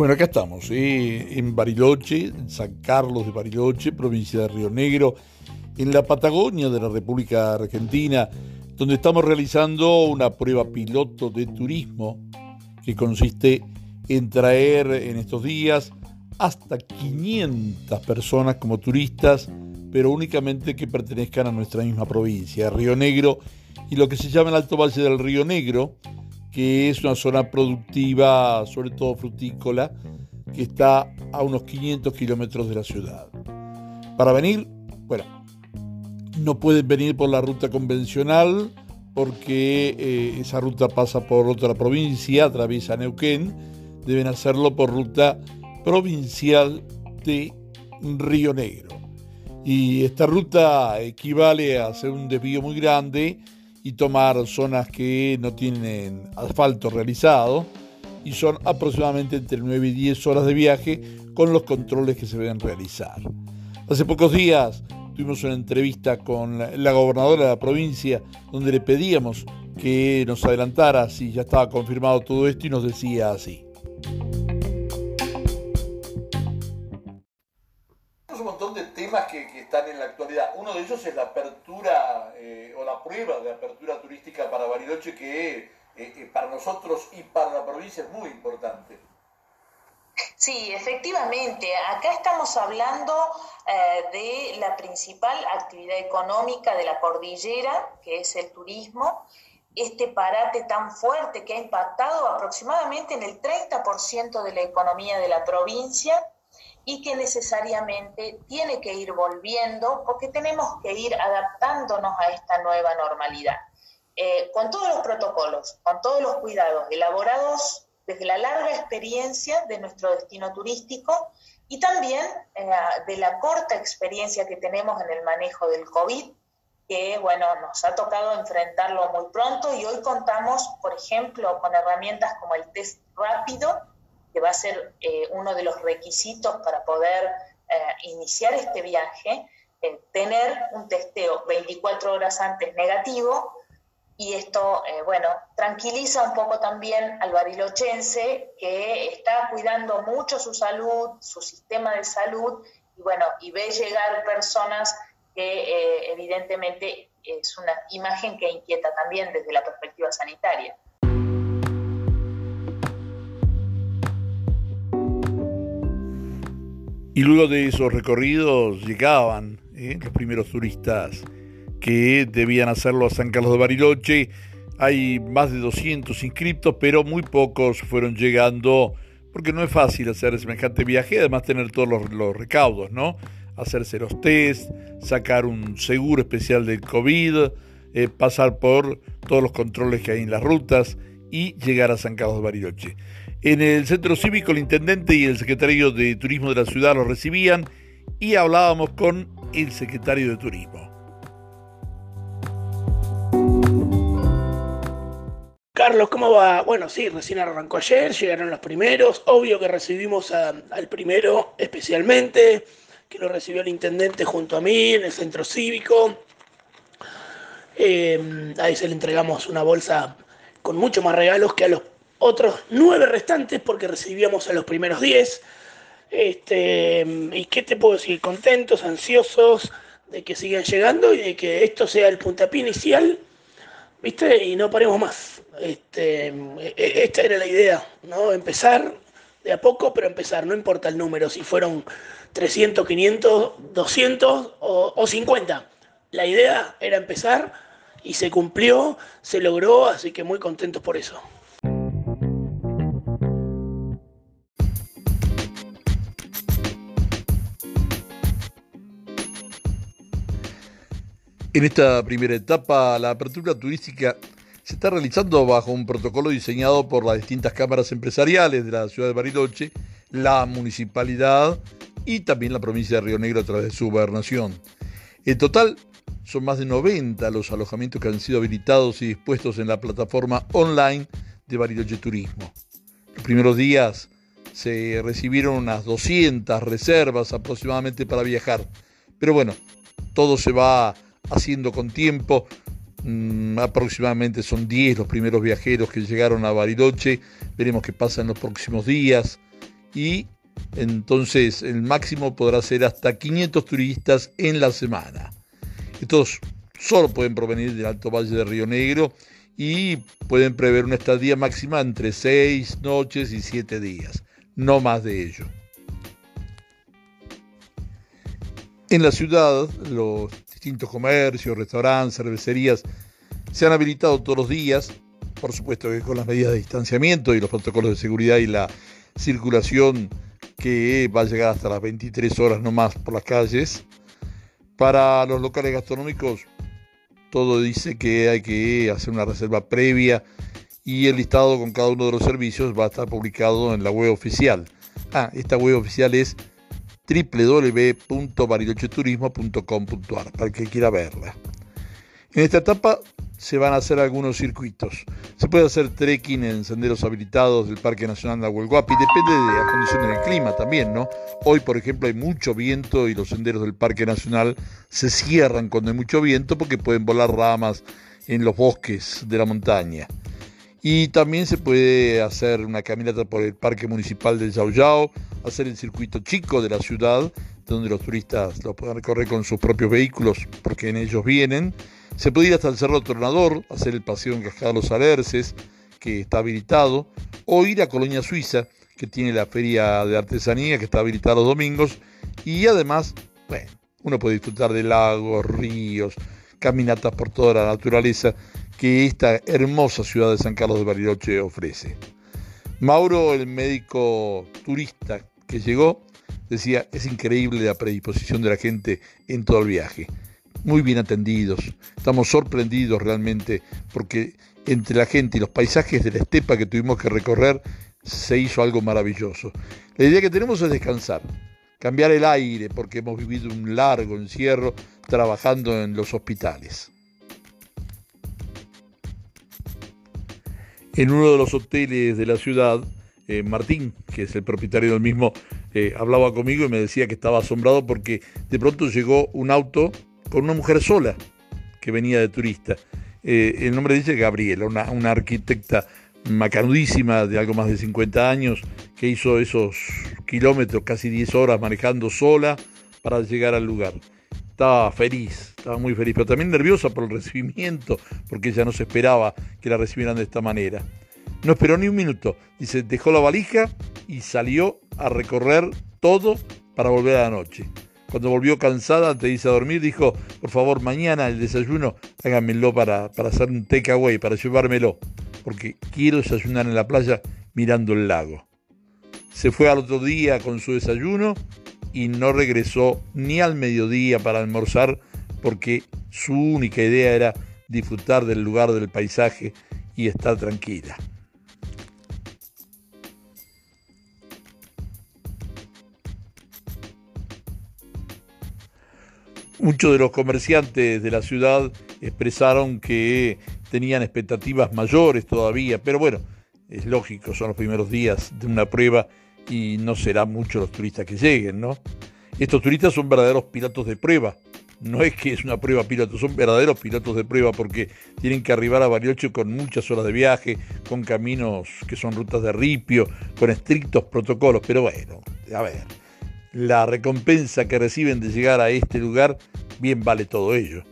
Bueno, acá estamos, eh, en Bariloche, en San Carlos de Bariloche, provincia de Río Negro, en la Patagonia de la República Argentina, donde estamos realizando una prueba piloto de turismo que consiste en traer en estos días hasta 500 personas como turistas, pero únicamente que pertenezcan a nuestra misma provincia, Río Negro, y lo que se llama el Alto Valle del Río Negro, que es una zona productiva, sobre todo frutícola, que está a unos 500 kilómetros de la ciudad. Para venir, bueno, no pueden venir por la ruta convencional porque eh, esa ruta pasa por otra provincia, atraviesa Neuquén, deben hacerlo por ruta provincial de Río Negro. Y esta ruta equivale a hacer un desvío muy grande y tomar zonas que no tienen asfalto realizado y son aproximadamente entre 9 y 10 horas de viaje con los controles que se deben realizar. Hace pocos días tuvimos una entrevista con la gobernadora de la provincia donde le pedíamos que nos adelantara si ya estaba confirmado todo esto y nos decía así. Un montón de temas que, están en la actualidad. Uno de ellos es la apertura eh, o la prueba de apertura turística para Bariloche que eh, eh, para nosotros y para la provincia es muy importante. Sí, efectivamente. Acá estamos hablando de la principal actividad económica de la cordillera, que es el turismo. Este parate tan fuerte que ha impactado aproximadamente en el 30% de la economía de la provincia y que necesariamente tiene que ir volviendo porque tenemos que ir adaptándonos a esta nueva normalidad. Eh, con todos los protocolos, con todos los cuidados elaborados desde la larga experiencia de nuestro destino turístico y también eh, de la corta experiencia que tenemos en el manejo del COVID, que bueno, nos ha tocado enfrentarlo muy pronto y hoy contamos, por ejemplo, con herramientas como el test rápido, que va a ser eh, uno de los requisitos para poder eh, iniciar este viaje, eh, tener un testeo 24 horas antes negativo y esto, bueno, tranquiliza un poco también al barilochense que está cuidando mucho su salud, su sistema de salud y bueno, y ve llegar personas que evidentemente es una imagen que inquieta también desde la perspectiva sanitaria. Y luego de esos recorridos llegaban ¿eh? los primeros turistas que debían hacerlo a San Carlos de Bariloche. Hay más de 200 inscriptos, pero muy pocos fueron llegando porque no es fácil hacer semejante viaje, además tener todos los, recaudos, ¿no? Hacerse los test, sacar un seguro especial del COVID, eh, pasar por todos los controles que hay en las rutas y llegar a San Carlos de Bariloche. En el centro cívico el intendente y el secretario de Turismo de la ciudad lo recibían y hablábamos con el secretario de Turismo. Carlos, ¿cómo va? Bueno, sí, recién arrancó ayer, llegaron los primeros. Obvio que recibimos al primero especialmente, que lo recibió el intendente junto a mí en el centro cívico. Eh, ahí se le entregamos una bolsa con mucho más regalos que a los otros nueve restantes porque recibíamos a los primeros diez. Este, ¿Y qué te puedo decir? Contentos, ansiosos de que sigan llegando y de que esto sea el puntapié inicial, ¿viste? Y no paremos más. Este, e, esta era la idea, ¿no? Empezar de a poco, pero empezar, no importa el número, si fueron 300, 500, 200 o, o 50. La idea era empezar y se cumplió, se logró, así que muy contentos por eso. En esta primera etapa, la apertura turística se está realizando bajo un protocolo diseñado por las distintas cámaras empresariales de la ciudad de Bariloche, la municipalidad y también la provincia de Río Negro a través de su gobernación. En total, son más de 90 los alojamientos que han sido habilitados y dispuestos en la plataforma online de Bariloche Turismo. Los primeros días se recibieron unas 200 reservas aproximadamente para viajar. Pero bueno, todo se va haciendo con tiempo. Mm, aproximadamente son 10 los primeros viajeros que llegaron a Bariloche. Veremos qué pasa en los próximos días. Y entonces el máximo podrá ser hasta 500 turistas en la semana. Estos solo pueden provenir del Alto Valle de Río Negro y pueden prever una estadía máxima entre 6 noches y 7 días, no más de ello. En la ciudad, los distintos comercios, restaurantes, cervecerías se han habilitado todos los días, por supuesto que con las medidas de distanciamiento y los protocolos de seguridad y la circulación que va a llegar hasta las 23 horas no más por las calles. Para los locales gastronómicos, todo dice que hay que hacer una reserva previa y el listado con cada uno de los servicios va a estar publicado en la web oficial. Ah, esta web oficial es www.barilocheturismo.com.ar para el que quiera verla. En esta etapa se van a hacer algunos circuitos. Se puede hacer trekking en senderos habilitados del Parque Nacional de Nahuelhuapi, depende de las condiciones del clima también, ¿no? Hoy, por ejemplo, hay mucho viento y los senderos del Parque Nacional se cierran cuando hay mucho viento porque pueden volar ramas en los bosques de la montaña. Y también se puede hacer una caminata por el Parque Municipal del Yao hacer el circuito chico de la ciudad, donde los turistas lo pueden recorrer con sus propios vehículos porque en ellos vienen. Se puede ir hasta el Cerro Tornador, hacer el paseo en Cascada Los Alerces, que está habilitado, o ir a Colonia Suiza, que tiene la feria de artesanía, que está habilitada los domingos, y además, bueno, uno puede disfrutar de lagos, ríos, caminatas por toda la naturaleza que esta hermosa ciudad de San Carlos de Bariloche ofrece. Mauro, el médico turista que llegó, decía, es increíble la predisposición de la gente en todo el viaje muy bien atendidos. Estamos sorprendidos realmente porque entre la gente y los paisajes de la estepa que tuvimos que recorrer se hizo algo maravilloso. La idea que tenemos es descansar, cambiar el aire porque hemos vivido un largo encierro trabajando en los hospitales. En uno de los hoteles de la ciudad, eh, Martín, que es el propietario del mismo, eh, hablaba conmigo y me decía que estaba asombrado porque de pronto llegó un auto con una mujer sola que venía de turista. Eh, el nombre dice Gabriela, una, una arquitecta macanudísima de algo más de 50 años que hizo esos kilómetros, casi 10 horas manejando sola para llegar al lugar. Estaba feliz, estaba muy feliz, pero también nerviosa por el recibimiento, porque ella no se esperaba que la recibieran de esta manera. No esperó ni un minuto, dice, dejó la valija y salió a recorrer todo para volver a la noche. Cuando volvió cansada antes de irse a dormir, dijo, por favor, mañana el desayuno háganmelo para, para hacer un takeaway, para llevármelo, porque quiero desayunar en la playa mirando el lago. Se fue al otro día con su desayuno y no regresó ni al mediodía para almorzar porque su única idea era disfrutar del lugar del paisaje y estar tranquila. Muchos de los comerciantes de la ciudad expresaron que tenían expectativas mayores todavía, pero bueno, es lógico, son los primeros días de una prueba y no serán muchos los turistas que lleguen, ¿no? Estos turistas son verdaderos pilotos de prueba. No es que es una prueba piloto, son verdaderos pilotos de prueba porque tienen que arribar a Bariloche con muchas horas de viaje, con caminos que son rutas de ripio, con estrictos protocolos. Pero bueno, a ver, la recompensa que reciben de llegar a este lugar, bien vale todo ello.